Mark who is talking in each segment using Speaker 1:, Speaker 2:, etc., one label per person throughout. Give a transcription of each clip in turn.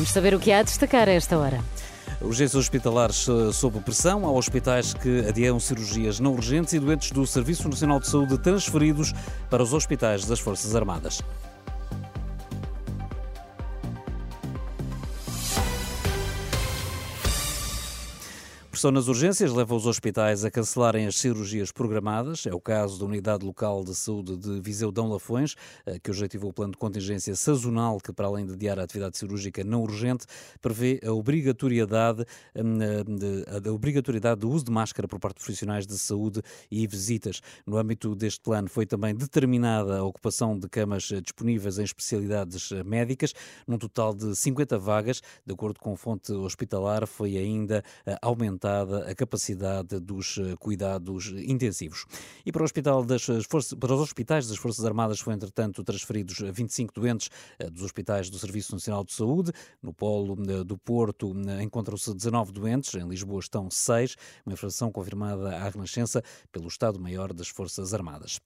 Speaker 1: Vamos saber o que há a destacar a esta hora.
Speaker 2: Urgências hospitalares eh, sob pressão. Há hospitais que adiam cirurgias não urgentes e doentes do Serviço Nacional de Saúde transferidos para os hospitais das Forças Armadas. Pressão nas urgências leva os hospitais a cancelarem as cirurgias programadas. É o caso da Unidade Local de Saúde de Viseu Dão Lafões, eh, que hoje ativou o plano de contingência sazonal que, para além de adiar a atividade cirúrgica não urgente, prevê a obrigatoriedade, hum, eh, a obrigatoriedade do uso de máscara por parte de profissionais de saúde e visitas. No âmbito deste plano foi também determinada a ocupação de camas eh, disponíveis em especialidades médicas, num total de 50 vagas. De acordo com fonte hospitalar, foi ainda aumentada aumentada a capacidade dos eh, cuidados intensivos. E para, o hospital das forças, para os hospitais das Forças Armadas foram, entretanto, transferidos 25 doentes eh, dos hospitais do Serviço Nacional de Saúde. No polo eh, do Porto encontram-se 19 doentes, em Lisboa estão 6, uma informação confirmada à Renascença pelo Estado-Maior das Forças Armadas.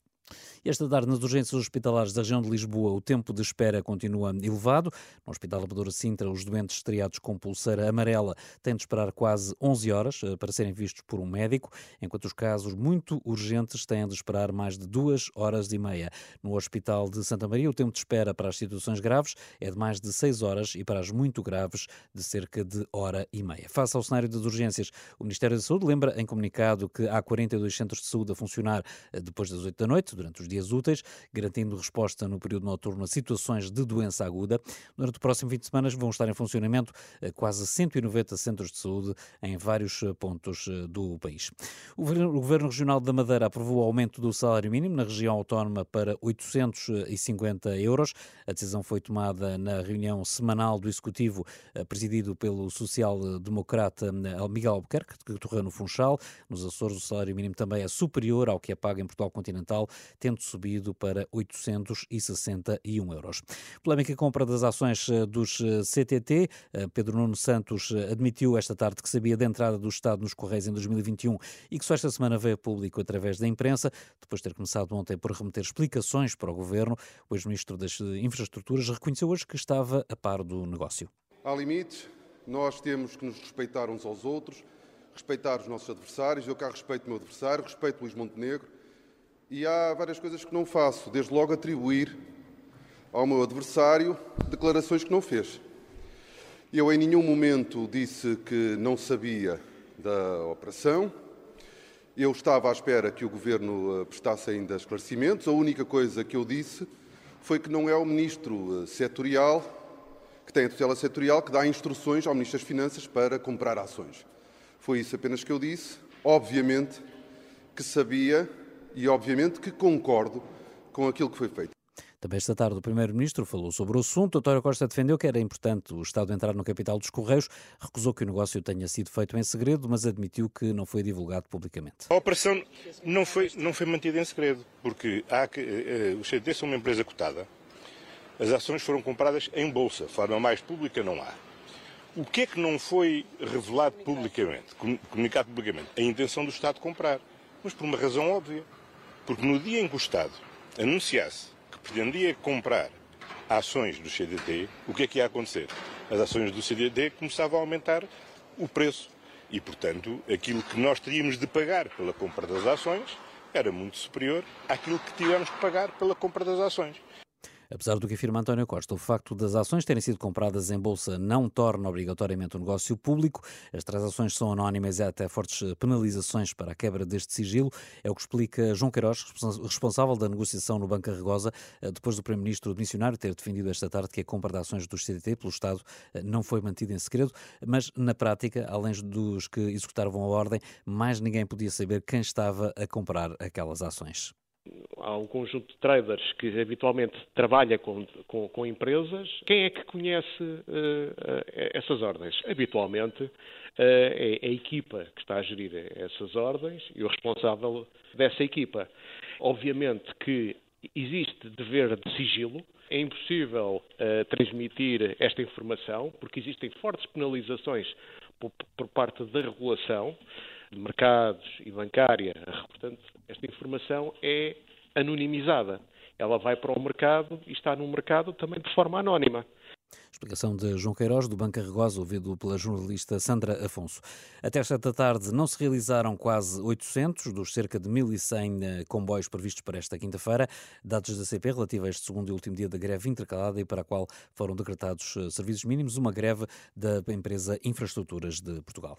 Speaker 2: Esta tarde, nas urgências hospitalares da região de Lisboa, o tempo de espera continua elevado. No Hospital Amadora Sintra, os doentes estreados com pulseira amarela têm de esperar quase 11 horas eh, para serem vistos por um médico, enquanto os casos muito urgentes têm de esperar mais de 2 horas e meia. No Hospital de Santa Maria, o tempo de espera para as situações graves é de mais de 6 horas e para as muito graves de cerca de hora e meia. Face ao cenário das urgências, o Ministério da Saúde lembra em comunicado que há 42 centros de saúde a funcionar eh, depois das 8 da noite, durante os dias úteis, garantindo resposta no período noturno a situações de doença aguda. Durante o próximo fim de semana vão estar em funcionamento eh, quase 190 centros de saúde em vários eh, pontos eh, do país. O Governo Regional da Madeira aprovou o aumento do salário mínimo na região autónoma para 850 euros. A decisão foi tomada na reunião semanal do Executivo, presidido pelo social-democrata Miguel Albuquerque, de Torrano Funchal. Nos Açores, o salário mínimo também é superior ao que é pago em Portugal Continental, tendo subido para 861 euros. Polémica compra das ações eh, dos eh, CTT. Eh, Pedro Nuno Santos admitiu esta tarde que sabia da entrada do Estado nos Correios em 2021 e que só esta semana veio público através da imprensa, depois de ter começado ontem por remeter explicações para o Governo. O ex-ministro das Infraestruturas reconheceu hoje que estava a par do negócio.
Speaker 3: Há limites, nós temos que nos respeitar uns aos outros, respeitar os nossos adversários. Eu cá respeito o meu adversário, respeito Luís Montenegro e há várias coisas que não faço, desde logo atribuir ao meu adversário declarações que não fez. Eu em nenhum momento disse que não sabia da operação. Eu estava à espera que o governo eh, prestasse ainda esclarecimentos. A única coisa que eu disse foi que não é o ministro eh, setorial, que tem a tutela setorial, que dá instruções ao ministro das Finanças para comprar ações. Foi isso apenas que eu disse. Obviamente que sabia e, obviamente, que concordo com aquilo que foi feito.
Speaker 2: Também esta tarde o Primeiro-Ministro falou sobre o assunto. António Costa defendeu que era importante o Estado entrar no capital dos Correios, recusou que o negócio tenha sido feito em segredo, mas admitiu que não foi divulgado publicamente.
Speaker 4: A operação não foi, não foi mantida em segredo, porque há que, uh, os CDT são uma empresa cotada. As ações foram compradas em bolsa, forma mais pública não há. O que é que não foi revelado publicamente, comunicado publicamente? A intenção do Estado de comprar, mas por uma razão óbvia porque no dia em que o Estado anunciasse que pretendia comprar ações do CDT, o que é que ia acontecer? As ações do CDT começavam a aumentar o preço e, portanto, aquilo que nós teríamos de pagar pela compra das ações era muito superior àquilo que tivemos que pagar pela compra das ações.
Speaker 2: Apesar do que afirma António Costa, o facto das ações terem sido compradas em bolsa não torna obrigatoriamente o um negócio público. As transações são anónimas e há até fortes penalizações para a quebra deste sigilo. É o que explica João Queiroz, responsável da negociação no Banco Arregosa, eh, depois do Primeiro-Ministro missionário ter defendido esta tarde que a compra de ações dos CDT pelo Estado eh, não foi mantida em segredo, mas na prática, além dos que executavam a ordem, mais ninguém podia saber quem estava a comprar aquelas ações.
Speaker 5: Há um conjunto de traders que habitualmente trabalha com, com, com empresas. Quem é que conhece uh, essas ordens? Habitualmente uh, é a equipa que está a gerir essas ordens e o responsável dessa equipa. Obviamente que existe dever de sigilo, é impossível uh, transmitir esta informação, porque existem fortes penalizações por, por parte da regulação de mercados e bancária. Portanto, esta informação é anonimizada. Ela vai para o mercado e está no mercado também de forma anónima.
Speaker 2: Explicação de João Queiroz, do Banco Arregosa, ouvido pela jornalista Sandra Afonso. Até esta tarde não se realizaram quase 800 dos cerca de 1.100 eh, comboios previstos para esta quinta-feira, dados da CP relativa a este segundo e último dia da greve intercalada e para a qual foram decretados eh, serviços mínimos, uma greve da empresa Infraestruturas de Portugal.